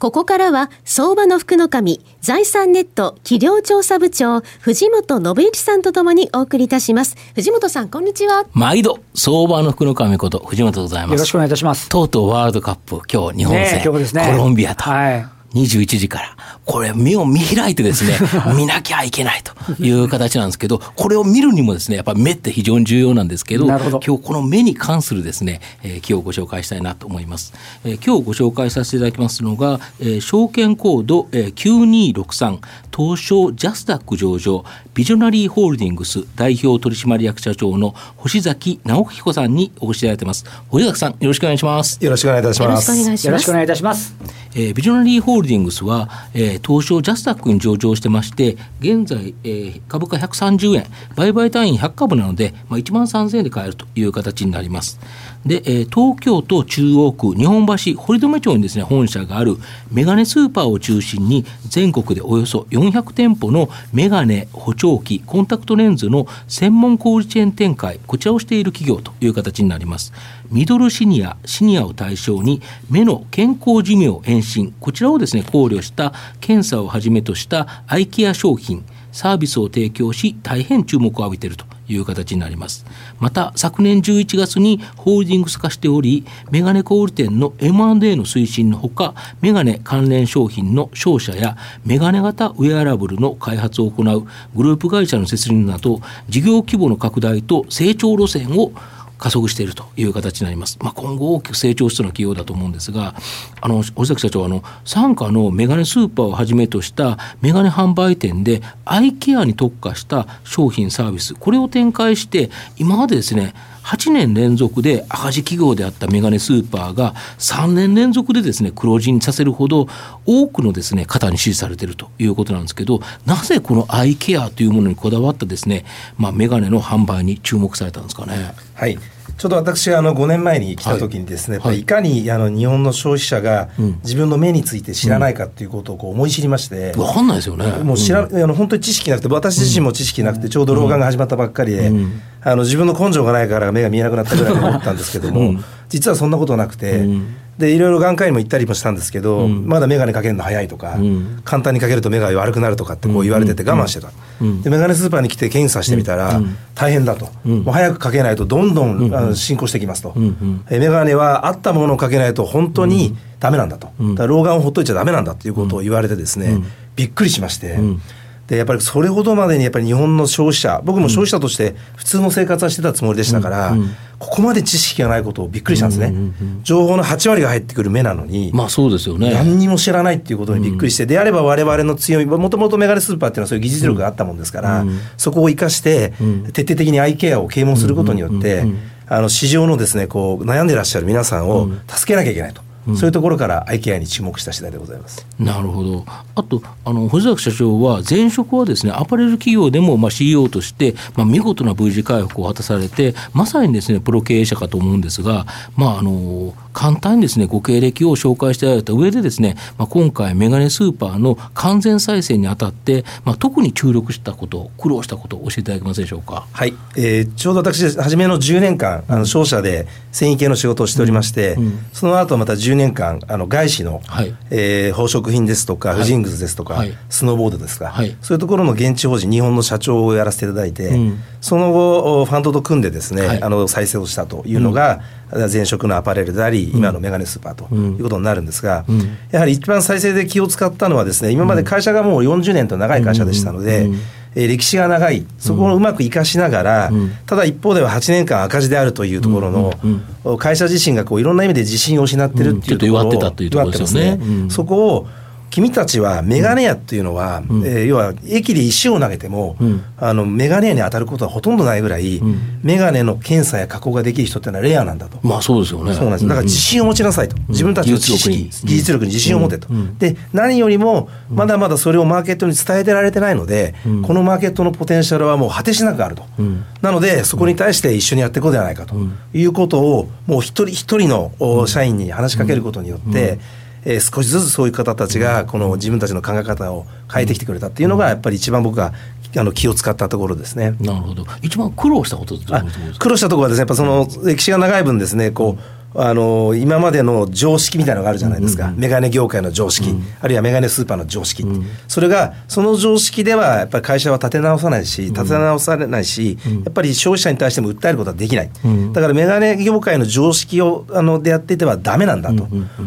ここからは、相場の福の神、財産ネット企業調査部長、藤本信之さんとともにお送りいたします。藤本さん、こんにちは。毎度、相場の福の神こと、藤本でございます。よろしくお願いいたします。とうとうワールドカップ、今日、日本戦、ね、今日ですね、コロンビアと。はい21時から、これ目を見開いてですね、見なきゃいけないという形なんですけど、これを見るにもですね、やっぱ目って非常に重要なんですけど、ど今日この目に関するですね、えー、今日ご紹介したいなと思います。えー、今日ご紹介させていただきますのが、えー、証券コード、えー、9263東証ジャスダック上場ビジョナリーホールディングス代表取締役社長の星崎直彦さんにお越しいただいてます。星崎さん、よろしくお願いします。よろしくお願いいたします。よろしくお願いいたします。えー、ビジョナリーホールディングスは、えー、東証ジャスダックに上場してまして、現在、えー、株価130円、売買単位100株なので、まあ、1万3000円で買えるという形になります。で、えー、東京都中央区日本橋堀留町にですね本社があるメガネスーパーを中心に全国でおよそ400店舗のメガネ補聴器コンタクトレンズの専門小売チェーン展開こちらをしている企業という形になります。ミドルシニアシニアを対象に目の健康寿命延伸こちらをですね考慮した検査をはじめとしたアイケア商品サービスを提供し大変注目を浴びていると。いう形になります。また昨年11月にホールディングス化しておりメガネ小売店の M&A の推進のほかメガネ関連商品の商社やメガネ型ウェアラブルの開発を行うグループ会社の設立など事業規模の拡大と成長路線を加速しているという形になります。まあ、今後大きく成長しそうな企業だと思うんですが、あの、尾崎社長、あの、傘下のメガネスーパーをはじめとしたメガネ販売店でアイケアに特化した商品サービス、これを展開して、今までですね、8年連続で赤字企業であったメガネスーパーが3年連続でですね黒字にさせるほど多くのですね方に支持されているということなんですけどなぜこのアイケアというものにこだわったですね、まあ、メガネの販売に注目されたんですかね。はい。ちょうど私あの5年前に来た時にですね、はい、い。かにあの日本の消費者が自分の目について知らないかということをこう思い知りまして、分かんないですよね。もう知ら、うん、あの本当に知識なくて私自身も知識なくてちょうど老眼が始まったばっかりで、うん、あの自分の根性がないから目が見えなくなったぐらいに思ったんですけども、うん、実はそんなことなくて、でいろいろ眼科医にも行ったりもしたんですけど、うん、まだ眼鏡かけるの早いとか、うん、簡単にかけると目が悪くなるとかってこう言われてて我慢してた、うん、で眼鏡スーパーに来て検査してみたら、大変だと、もう早くかけないとどんどん、あの進行してきますと、え眼鏡はあったものをかけないと本当にダメなんだと、だ老眼をほっといちゃダメなんだっていうことを言われてですね、びっくりしまして。でやっぱりそれほどまでにやっぱり日本の消費者僕も消費者として普通の生活はしてたつもりでしたから、うんうん、ここまで知識がないことをびっくりしたんですね、うんうんうん、情報の8割が入ってくる目なのに、まあそうですよね、何にも知らないっていうことにびっくりして、うん、であれば我々の強みもともとメガネスーパーっていうのはそういう技術力があったもんですから、うん、そこを生かして、徹底的にアイケアを啓蒙することによって、あの市場のですねこう悩んでらっしゃる皆さんを助けなきゃいけないと。うん、そういうところからアイケアに注目した次第でございます。なるほど。あとあの星崎社長は前職はですねアパレル企業でもまあ CEO としてまあ見事な V 字回復を果たされてまさにですねプロ経営者かと思うんですが、まああの簡単にですねご経歴を紹介していただいた上でですね、まあ今回メガネスーパーの完全再生にあたってまあ特に注力したこと苦労したことを教えていただけますでしょうか？はい。えー、ちょうど私初めの10年間あの商社で繊維系の仕事をしておりまして、うんうん、その後また10 10年間あの外資の、はい、えー、宝飾品ですとか、婦人靴ですとか、はい、スノーボードですか、はい、そういうところの現地法人日本の社長をやらせていただいて、うん、その後ファンドと組んでですね、はい、あの再生をしたというのが、うん、前職のアパレルであり今のメガネスーパーということになるんですが、うん、やはり一番再生で気を使ったのはですね今まで会社がもう40年と長い会社でしたので、えー、歴史が長い。そこをうまく生かしながら、うん、ただ一方では8年間赤字であるというところの、うん、会社自身がこういろんな意味で自信を失ってるっていうところを、弱ってたというところですよね、そこを君たちはメガネ屋っていうのは、うん、えー、要は駅で石を投げても、うん、あのメガネ屋に当たることはほとんどないぐらい、うん、メガネの検査や加工ができる人っていうのはレアなんだと。まあそうですよね。そうなんです。だから自信を持ちなさいと。自分たちの知識、技術力に。自信を持てと。で、何よりも、まだまだそれをマーケットに伝えてられてないので、このマーケットのポテンシャルはもう果てしなくあると。なので、そこに対して一緒にやっていこうではないかということを、もう一人一人の社員に話しかけることによって、えー、少しずつそういう方たちがこの自分たちの考え方を変えてきてくれたっていうのがやっぱり一番僕があの気を使ったところですね。なるほど。一番苦労したこと苦労したところはですね、やっぱその歴史が長い分ですね、こう。あの今までの常識みたいなのがあるじゃないですか、うんうん、メガネ業界の常識、うん、あるいはメガネスーパーの常識、うん、それがその常識ではやっぱり会社は立て直さないし立て直されないし、うん、やっぱり消費者に対しても訴えることはできない、だからメガネ業界の常識をあのでやっていてはだめなんだと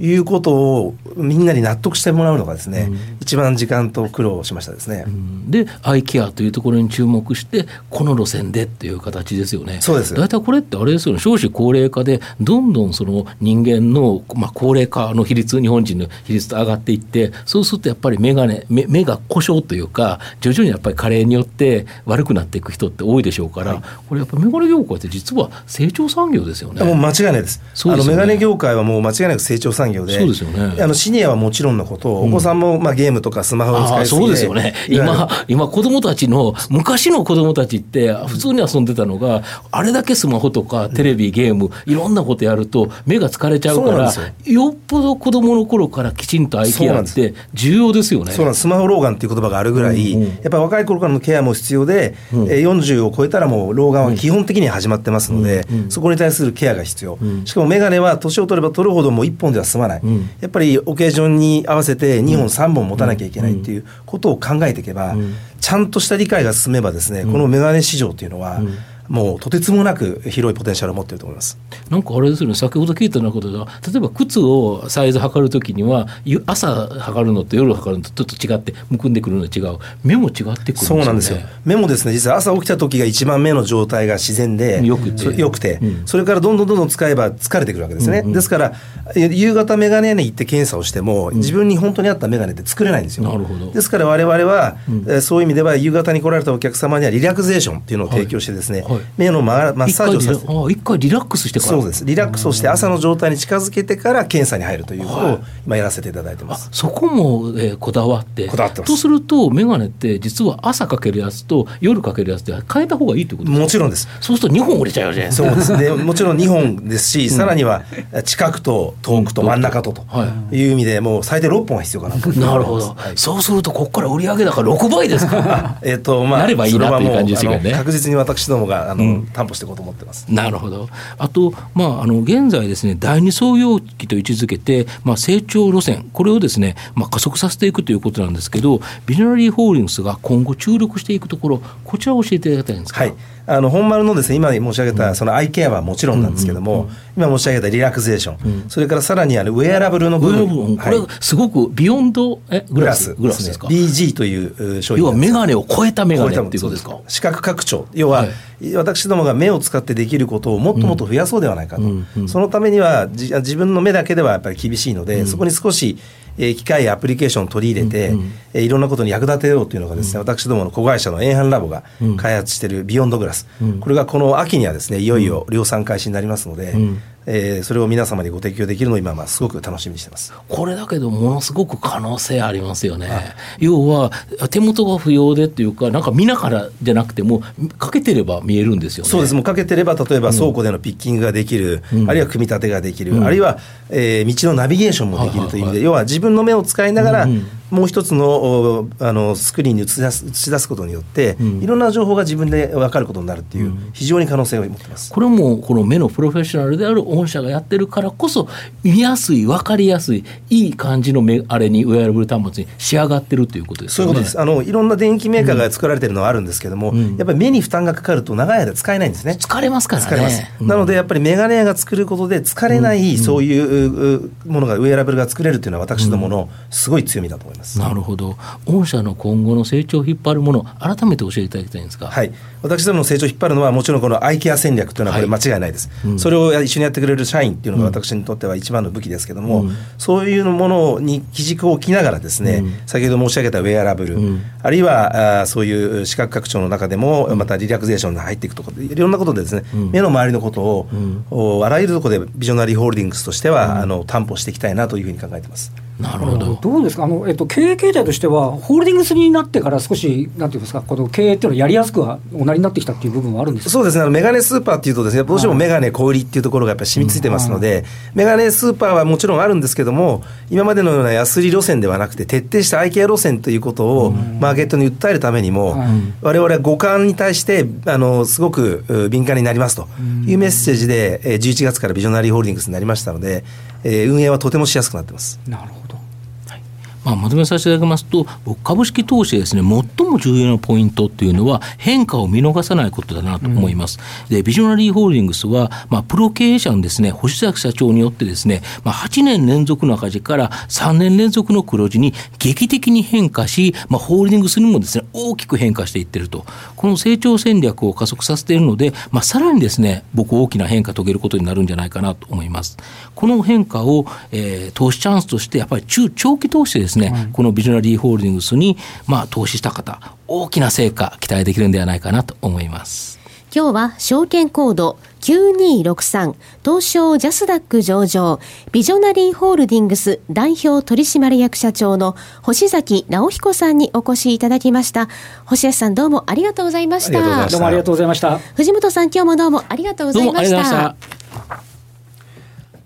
いうことをみんなに納得してもらうのがですね、一番時間と苦労しましたですね、でアイケアというところに注目してこの路線でっていう形ですよね。そうです。大体これってあれですよね。少子高齢化でどんどんんその人間の、まあ、高齢化の比率日本人の比率と上がっていってそうするとやっぱり眼鏡目目が故障というか徐々にやっぱり加齢によって悪くなっていく人って多いでしょうから、はい、これやっぱ眼鏡業界って実は成長産業ですよね。もう間違いないです。すね、あの眼鏡業界はもう間違いなく成長産業で、そうですよね。あのシニアはもちろんのこと、お子さんもまあゲームとかスマホを使いそうですよね。今今子供たちの昔の子供たちって普通に遊んでたのがあれだけスマホとかテレビゲームいろんなことやると目が疲れちゃうからよ。っぽど子供の頃からきちんとアイケアって重要ですよね。そうなんスマホ老眼っていう言葉があるぐらい、うんうん、やっぱり若い頃からのケアも必要で、うん、40を超えたらもう老眼は基本的に始まってますので、うん。うん、そこに対するケアが必要、しかも眼鏡は年を取れば取るほどもう1本では済まない、やっぱりオケージョンに合わせて2本3本持たなきゃいけないっていうことを考えていけば、ちゃんとした理解が進めばですねこの眼鏡市場っていうのは、もうとてつもなく広いポテンシャルを持っていると思います。なんかあれですよね先ほど聞いたようなことでは例えば靴をサイズ測るときには朝測るのと夜測るのとちょっと違ってむくんでくるの違う。目も違ってくるんですよ、ね、そうなんですよ。目もですね実は朝起きた時が一番目の状態が自然でよくて。よくて、うん、それからどんどんどんどん使えば疲れてくるわけですね、うんうん、ですから夕方眼鏡屋に行って検査をしても、自分に本当に合った眼鏡って作れないんですよ、なるほど。ですから我々は、うん、そういう意味では夕方に来られたお客様にはリラクゼーションっていうのを提供してですね、はいはい目のマッサージをさせて。一回リラックスしてから。そうです。リラックスをして朝の状態に近づけてから検査に入るということを今やらせていただいてます、そこも、えー、こだわって。こだわってとすると眼鏡って実は朝かけるやつと夜かけるやつで変えた方がいいということですか？もちろんです。そうすると2本売れちゃうじゃないそうです。ね もちろん2本ですし、さらには近くと遠くと真ん中ととい。う意味でもう最低6本は必要かなとなるほど、はい、そうするとここから売上高6倍ですか？えっとまあなればいいなっていう感じですよね。確実に私どもがあの、うん、担保していこうと思ってます。なるほど。あと、まあ、あの現在ですね、第二創業期と位置づけて、まあ、成長路線、これをですね、まあ、加速させていくということなんですけど、ビジョナリーホールディングスが今後注力していくところ、こちらを教えていただきたいんですか。はいあの本丸のですね今申し上げたそのアイケアはもちろんなんですけども、今申し上げたリラクゼーション、それからさらにあのウェアラブルの部分、これすごく Beyond？え？ Glass？Glass。ですか？BG という商品要は眼鏡を超えた眼鏡っていうことですか？視覚拡張要は、私どもが目を使ってできることをもっともっと増やそうではないかと、そのためには自分の目だけではやっぱり厳しいので、そこに少しえー、機械やアプリケーションを取り入れて、うんうん、えー、いろんなことに役立てようというのがですね、うん、私どもの子会社のエンハンラボが開発しているビヨンドグラス、うん、これがこの秋にはですねいよいよ量産開始になりますので、うんえー、それを皆様にご提供できるのを今はすごく楽しみにしてます。これだけどものすごく可能性ありますよね。要は手元が不要でっていうかなんか見ながらじゃなくてもかけてれば見えるんですよね。そうです。もうかけてれば例えば倉庫でのピッキングができる、うん、あるいは組み立てができる、うん、あるいは、えー、道のナビゲーションもできるという意味で、要は自分の目を使いながら、うんもう一つのあのスクリーンに映し出す映し出すことによって、うん、いろんな情報が自分で分かることになるっていう、非常に可能性を持ってます。これもこの目のプロフェッショナルである御社がやってるからこそ見やすい分かりやすいいい感じの目あれにウェアラブル端末に仕上がってるということですね。そういうことです。あのいろんな電機メーカーが作られてるのはあるんですけども、うん、やっぱり目に負担がかかると長い間使えないんですね。疲れますからね。なのでやっぱりメガネ屋が作ることで疲れない、そういうものがウェアラブルが作れるっていうのは私どものすごい強みだと思いますます。なるほど。御社の今後の成長を引っ張るもの改めて教えていただきたいんですかはい。私どもの成長を引っ張るのはもちろんこのアイケア戦略というのはこれ間違いないです、はいうん、それを一緒にやってくれる社員っていうのが私にとっては一番の武器ですけども、うん、そういうものに基軸を置きながらですね、うん、先ほど申し上げたウェアラブル、あるいはあそういう視覚拡張の中でもまたリラクゼーションに入っていくとかいろんなことでですね、目の周りのことを、あらゆるところでビジョナリーホールディングスとしては、あの担保していきたいなというふうに考えてます。なるほど。どうですか、あのえっと、経営形態としては、ホールディングスになってから少し、なんていうんですか、この経営っていうのはやりやすくはおなりになってきたっていう部分はあるんですそうですね、メガネスーパーっていうとですね、どうしてもメガネ小売りっていうところがやっぱり染みついてますので、うん、メガネスーパーはもちろんあるんですけども、今までのような安売り路線ではなくて、徹底したアイケア路線ということをマーケットに訴えるためにも、われわれは五感に対してあのすごく敏感になりますというメッセージで、11月からビジョナリーホールディングスになりましたので、えー、運営はとてもしやすくなってます。なるほどまあ、まとめさせていただきますと、僕、株式投資ですね、最も重要なポイントっていうのは、変化を見逃さないことだなと思います。うん、で、ビジョナリーホールディングスは、まあ、プロ経営者のですね、星崎社長によってですね、まあ、8年連続の赤字から3年連続の黒字に劇的に変化し、まあ、ホールディングスにもですね、大きく変化していってると。この成長戦略を加速させているので、まあ、さらにですね、僕、大きな変化遂げることになるんじゃないかなと思います。この変化を、えー、投資チャンスとして、やっぱり中長期投資でですね、うん、このビジョナリーホールディングスに、まあ、投資した方、大きな成果期待できるんではないかなと思います。今日は証券コード9263東証ジャスダック上場ビジョナリーホールディングス代表取締役社長の星崎直彦さんにお越しいただきました。星崎さんどうもありがとうございました。どうもありがとうございました。藤本さん今日もどうもありがとうございました。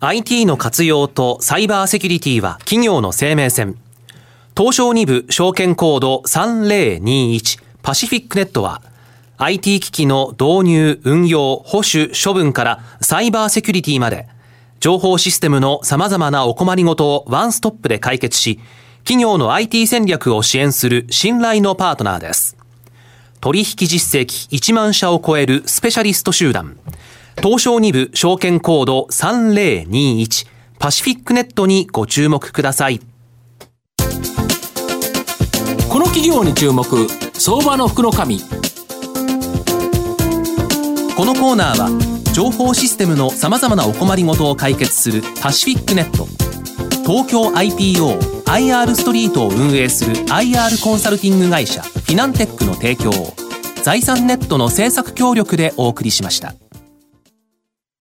IT の活用とサイバーセキュリティは企業の生命線。東証2部証券コード3021パシフィックネットは IT 機器の導入、運用、保守、処分からサイバーセキュリティまで情報システムの様々なお困りごとをワンストップで解決し企業の IT 戦略を支援する信頼のパートナーです。取引実績1万社を超えるスペシャリスト集団東証2部証券コード3021パシフィックネットにご注目ください。この企業に注目相場の福の神このコーナーは情報システムのさまざまなお困りごとを解決するパシフィックネット東京 IPOIR ストリートを運営する IR コンサルティング会社フィナンテックの提供を財産ネットの政策協力でお送りしました。